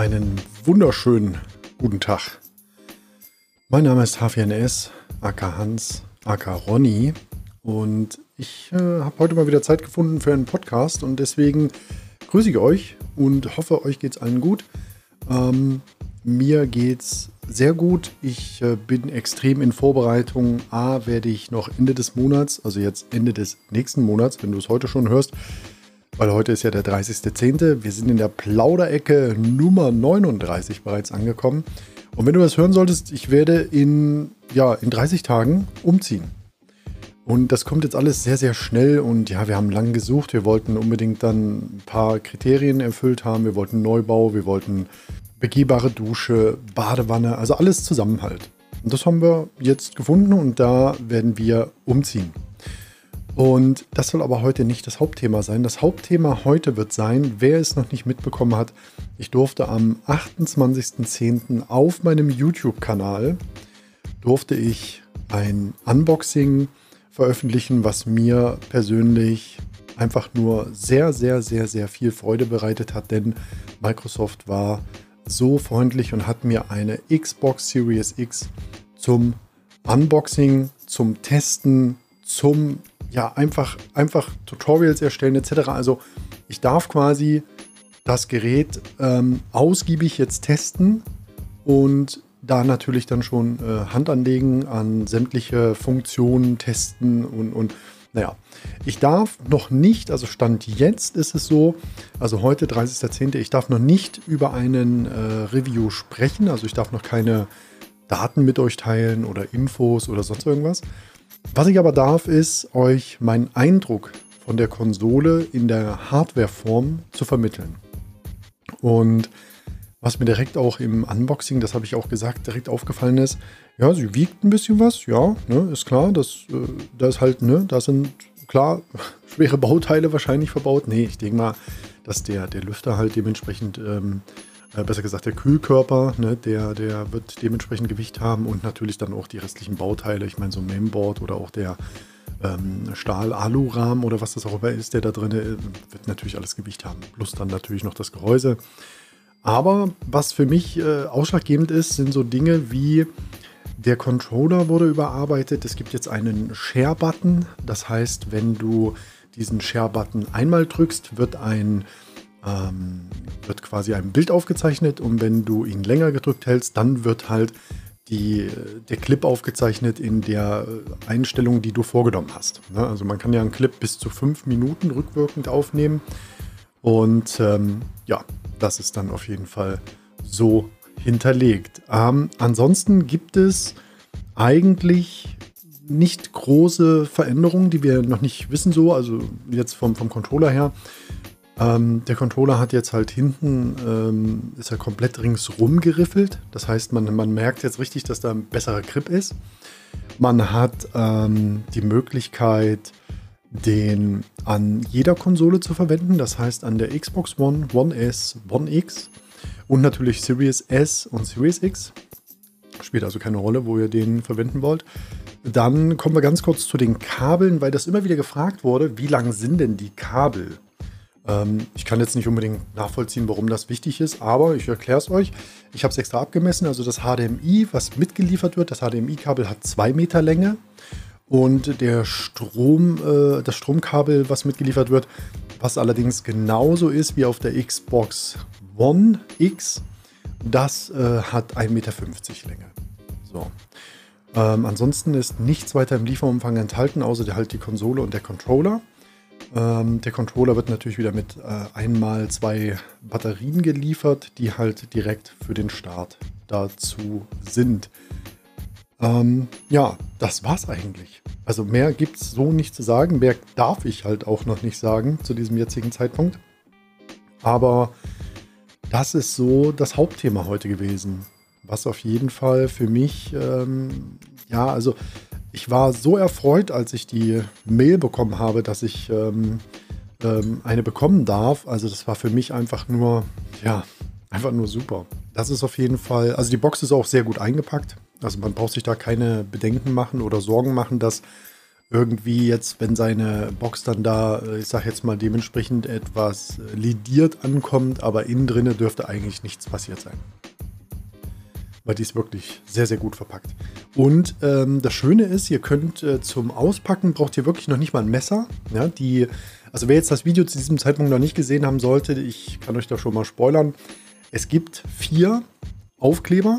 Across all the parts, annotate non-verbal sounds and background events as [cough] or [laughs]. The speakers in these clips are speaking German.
Einen wunderschönen guten Tag. Mein Name ist HFNS, AK Hans, AK Ronny und ich äh, habe heute mal wieder Zeit gefunden für einen Podcast und deswegen grüße ich euch und hoffe, euch geht es allen gut. Ähm, mir geht's sehr gut. Ich äh, bin extrem in Vorbereitung. A, werde ich noch Ende des Monats, also jetzt Ende des nächsten Monats, wenn du es heute schon hörst, weil heute ist ja der 30.10. Wir sind in der Plauderecke Nummer 39 bereits angekommen. Und wenn du was hören solltest, ich werde in, ja, in 30 Tagen umziehen. Und das kommt jetzt alles sehr, sehr schnell und ja, wir haben lange gesucht. Wir wollten unbedingt dann ein paar Kriterien erfüllt haben. Wir wollten Neubau, wir wollten begehbare Dusche, Badewanne, also alles zusammen halt. Und das haben wir jetzt gefunden und da werden wir umziehen. Und das soll aber heute nicht das Hauptthema sein. Das Hauptthema heute wird sein, wer es noch nicht mitbekommen hat, ich durfte am 28.10. auf meinem YouTube-Kanal durfte ich ein Unboxing veröffentlichen, was mir persönlich einfach nur sehr, sehr, sehr, sehr viel Freude bereitet hat, denn Microsoft war so freundlich und hat mir eine Xbox Series X zum Unboxing, zum Testen, zum ja, einfach, einfach Tutorials erstellen etc. Also ich darf quasi das Gerät ähm, ausgiebig jetzt testen und da natürlich dann schon äh, Hand anlegen an sämtliche Funktionen testen und, und naja, ich darf noch nicht, also Stand jetzt ist es so, also heute 30.10., ich darf noch nicht über einen äh, Review sprechen, also ich darf noch keine Daten mit euch teilen oder Infos oder sonst irgendwas. Was ich aber darf, ist euch meinen Eindruck von der Konsole in der Hardwareform zu vermitteln. Und was mir direkt auch im Unboxing, das habe ich auch gesagt, direkt aufgefallen ist, ja, sie wiegt ein bisschen was, ja, ne, ist klar, das, äh, da ist halt, ne, da sind klar [laughs] schwere Bauteile wahrscheinlich verbaut. Nee, ich denke mal, dass der, der Lüfter halt dementsprechend ähm, äh, besser gesagt der Kühlkörper, ne, der, der wird dementsprechend Gewicht haben und natürlich dann auch die restlichen Bauteile. Ich meine, so ein Mainboard oder auch der ähm, Stahl-Alu-Rahmen oder was das auch immer ist, der da drin ist, wird natürlich alles Gewicht haben. Plus dann natürlich noch das Gehäuse. Aber was für mich äh, ausschlaggebend ist, sind so Dinge wie der Controller wurde überarbeitet. Es gibt jetzt einen Share-Button. Das heißt, wenn du diesen Share-Button einmal drückst, wird ein ähm, wird quasi ein Bild aufgezeichnet und wenn du ihn länger gedrückt hältst, dann wird halt die, der Clip aufgezeichnet in der Einstellung, die du vorgenommen hast. Ne? Also man kann ja einen Clip bis zu fünf Minuten rückwirkend aufnehmen und ähm, ja, das ist dann auf jeden Fall so hinterlegt. Ähm, ansonsten gibt es eigentlich nicht große Veränderungen, die wir noch nicht wissen so, also jetzt vom, vom Controller her. Ähm, der Controller hat jetzt halt hinten, ähm, ist er komplett ringsrum geriffelt. Das heißt, man, man merkt jetzt richtig, dass da ein besserer Grip ist. Man hat ähm, die Möglichkeit, den an jeder Konsole zu verwenden. Das heißt, an der Xbox One, One S, One X und natürlich Series S und Series X. Spielt also keine Rolle, wo ihr den verwenden wollt. Dann kommen wir ganz kurz zu den Kabeln, weil das immer wieder gefragt wurde, wie lang sind denn die Kabel? Ähm, ich kann jetzt nicht unbedingt nachvollziehen, warum das wichtig ist, aber ich erkläre es euch. Ich habe es extra abgemessen. Also das HDMI, was mitgeliefert wird, das HDMI-Kabel hat 2 Meter Länge. Und der Strom, äh, das Stromkabel, was mitgeliefert wird, was allerdings genauso ist wie auf der Xbox One X, das äh, hat 1,50 Meter Länge. So. Ähm, ansonsten ist nichts weiter im Lieferumfang enthalten, außer halt die Konsole und der Controller. Ähm, der Controller wird natürlich wieder mit äh, einmal zwei Batterien geliefert, die halt direkt für den Start dazu sind. Ähm, ja, das war's eigentlich. Also mehr gibt's so nicht zu sagen. Mehr darf ich halt auch noch nicht sagen zu diesem jetzigen Zeitpunkt. Aber das ist so das Hauptthema heute gewesen. Was auf jeden Fall für mich, ähm, ja, also ich war so erfreut, als ich die Mail bekommen habe, dass ich ähm, ähm, eine bekommen darf. Also das war für mich einfach nur, ja, einfach nur super. Das ist auf jeden Fall, also die Box ist auch sehr gut eingepackt. Also man braucht sich da keine Bedenken machen oder Sorgen machen, dass irgendwie jetzt, wenn seine Box dann da, äh, ich sag jetzt mal dementsprechend etwas äh, lidiert ankommt, aber innen drinne dürfte eigentlich nichts passiert sein. Weil die ist wirklich sehr, sehr gut verpackt. Und ähm, das Schöne ist, ihr könnt äh, zum Auspacken braucht ihr wirklich noch nicht mal ein Messer. Ja, die, also wer jetzt das Video zu diesem Zeitpunkt noch nicht gesehen haben sollte, ich kann euch da schon mal spoilern. Es gibt vier Aufkleber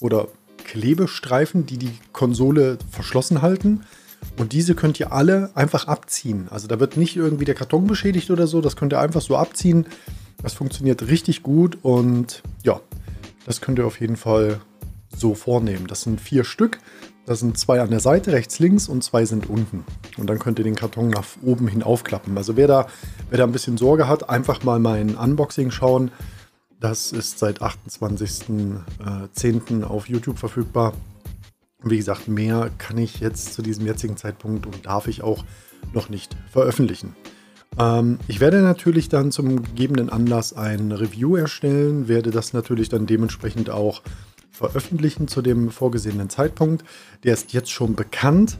oder Klebestreifen, die die Konsole verschlossen halten. Und diese könnt ihr alle einfach abziehen. Also da wird nicht irgendwie der Karton beschädigt oder so. Das könnt ihr einfach so abziehen. Das funktioniert richtig gut und ja, das könnt ihr auf jeden Fall so vornehmen. Das sind vier Stück. Da sind zwei an der Seite, rechts, links und zwei sind unten. Und dann könnt ihr den Karton nach oben hin aufklappen. Also wer da, wer da ein bisschen Sorge hat, einfach mal mein Unboxing schauen. Das ist seit 28.10. auf YouTube verfügbar. Wie gesagt, mehr kann ich jetzt zu diesem jetzigen Zeitpunkt und darf ich auch noch nicht veröffentlichen. Ähm, ich werde natürlich dann zum gegebenen Anlass ein Review erstellen, werde das natürlich dann dementsprechend auch veröffentlichen zu dem vorgesehenen Zeitpunkt. Der ist jetzt schon bekannt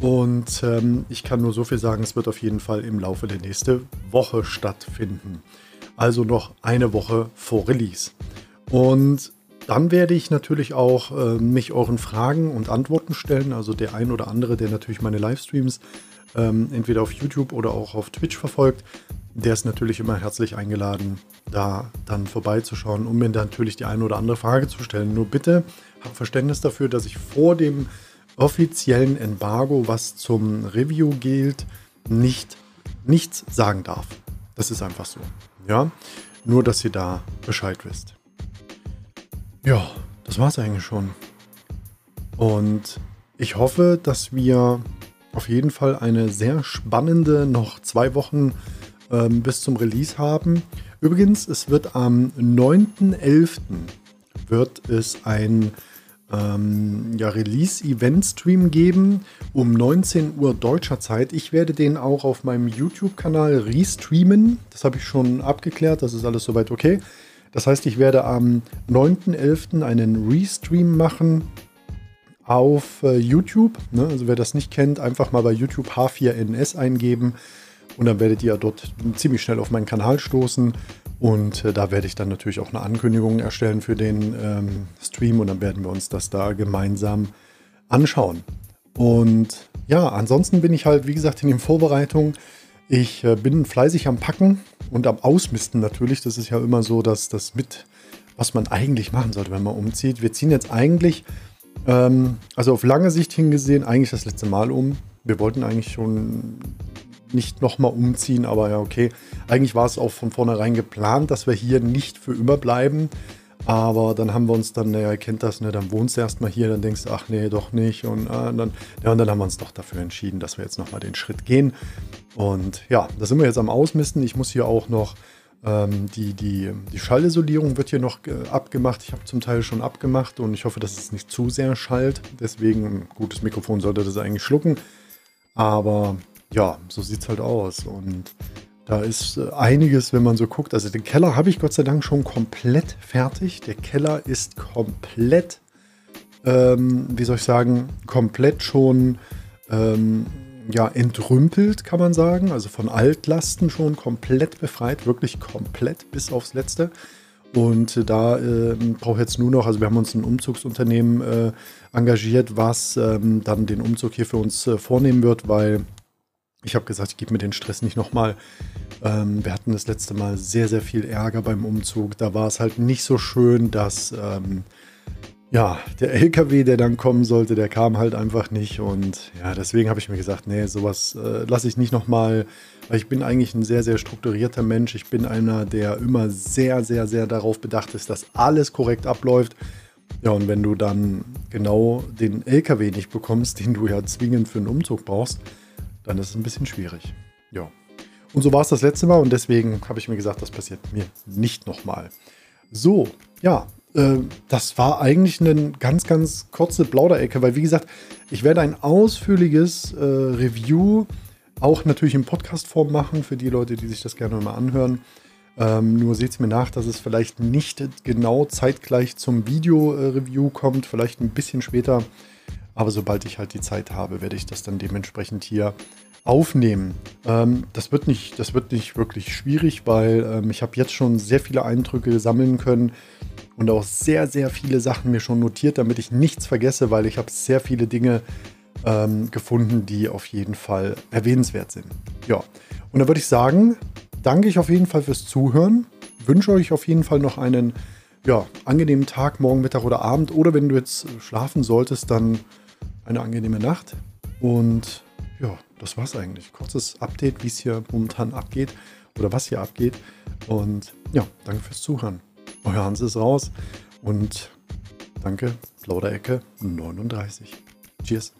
und ähm, ich kann nur so viel sagen, es wird auf jeden Fall im Laufe der nächsten Woche stattfinden. Also noch eine Woche vor Release. Und dann werde ich natürlich auch äh, mich euren Fragen und Antworten stellen. Also der ein oder andere, der natürlich meine Livestreams ähm, entweder auf YouTube oder auch auf Twitch verfolgt, der ist natürlich immer herzlich eingeladen, da dann vorbeizuschauen, um mir natürlich die eine oder andere Frage zu stellen. Nur bitte habt Verständnis dafür, dass ich vor dem offiziellen Embargo, was zum Review gilt, nicht nichts sagen darf. Das ist einfach so. Ja, nur dass ihr da Bescheid wisst. Ja, das war es eigentlich schon. Und ich hoffe, dass wir auf jeden Fall eine sehr spannende noch zwei Wochen ähm, bis zum Release haben. Übrigens, es wird am 9.11. wird es ein ähm, ja, Release-Event-Stream geben um 19 Uhr deutscher Zeit. Ich werde den auch auf meinem YouTube-Kanal restreamen. Das habe ich schon abgeklärt, das ist alles soweit okay. Das heißt, ich werde am 9.11. einen Restream machen auf äh, YouTube. Ne? Also wer das nicht kennt, einfach mal bei YouTube H4NS eingeben und dann werdet ihr dort ziemlich schnell auf meinen Kanal stoßen. Und äh, da werde ich dann natürlich auch eine Ankündigung erstellen für den ähm, Stream und dann werden wir uns das da gemeinsam anschauen. Und ja, ansonsten bin ich halt, wie gesagt, in den Vorbereitungen. Ich äh, bin fleißig am Packen und am Ausmisten natürlich. Das ist ja immer so, dass das mit, was man eigentlich machen sollte, wenn man umzieht. Wir ziehen jetzt eigentlich, ähm, also auf lange Sicht hingesehen, eigentlich das letzte Mal um. Wir wollten eigentlich schon nicht nochmal umziehen, aber ja, okay. Eigentlich war es auch von vornherein geplant, dass wir hier nicht für immer bleiben. Aber dann haben wir uns dann, naja, ihr kennt das, ne, dann wohnst du erstmal hier, dann denkst du, ach nee, doch nicht. Und, äh, dann, ja, und dann haben wir uns doch dafür entschieden, dass wir jetzt nochmal den Schritt gehen. Und ja, da sind wir jetzt am Ausmisten. Ich muss hier auch noch ähm, die, die, die Schallisolierung wird hier noch äh, abgemacht. Ich habe zum Teil schon abgemacht und ich hoffe, dass es nicht zu sehr schallt. Deswegen, ein gutes Mikrofon sollte das eigentlich schlucken. Aber ja, so sieht es halt aus. Und da ist äh, einiges, wenn man so guckt. Also den Keller habe ich Gott sei Dank schon komplett fertig. Der Keller ist komplett, ähm, wie soll ich sagen, komplett schon ähm, ja, entrümpelt, kann man sagen. Also von Altlasten schon komplett befreit, wirklich komplett bis aufs Letzte. Und da äh, brauche ich jetzt nur noch, also wir haben uns ein Umzugsunternehmen äh, engagiert, was ähm, dann den Umzug hier für uns äh, vornehmen wird, weil ich habe gesagt, ich gebe mir den Stress nicht nochmal. Ähm, wir hatten das letzte Mal sehr, sehr viel Ärger beim Umzug. Da war es halt nicht so schön, dass ähm, ja, der LKW, der dann kommen sollte, der kam halt einfach nicht. Und ja, deswegen habe ich mir gesagt, nee, sowas äh, lasse ich nicht nochmal. Weil ich bin eigentlich ein sehr, sehr strukturierter Mensch. Ich bin einer, der immer sehr, sehr, sehr darauf bedacht ist, dass alles korrekt abläuft. Ja, und wenn du dann genau den LKW nicht bekommst, den du ja zwingend für einen Umzug brauchst, dann ist es ein bisschen schwierig. Ja. Und so war es das letzte Mal und deswegen habe ich mir gesagt, das passiert mir nicht nochmal. So, ja, äh, das war eigentlich eine ganz, ganz kurze Plauderecke, weil wie gesagt, ich werde ein ausführliches äh, Review auch natürlich in Podcast-Form machen für die Leute, die sich das gerne mal anhören. Ähm, nur seht es mir nach, dass es vielleicht nicht genau zeitgleich zum Video-Review kommt, vielleicht ein bisschen später. Aber sobald ich halt die Zeit habe, werde ich das dann dementsprechend hier aufnehmen. Ähm, das, wird nicht, das wird nicht wirklich schwierig, weil ähm, ich habe jetzt schon sehr viele Eindrücke sammeln können und auch sehr, sehr viele Sachen mir schon notiert, damit ich nichts vergesse, weil ich habe sehr viele Dinge ähm, gefunden, die auf jeden Fall erwähnenswert sind. Ja, und dann würde ich sagen, danke ich auf jeden Fall fürs Zuhören, wünsche euch auf jeden Fall noch einen ja, angenehmen Tag, morgen, Mittag oder Abend oder wenn du jetzt schlafen solltest, dann eine angenehme Nacht und ja, das war's eigentlich. Kurzes Update, wie es hier momentan abgeht oder was hier abgeht. Und ja, danke fürs Zuhören. Euer Hans ist raus und danke, Plauderecke 39. Cheers.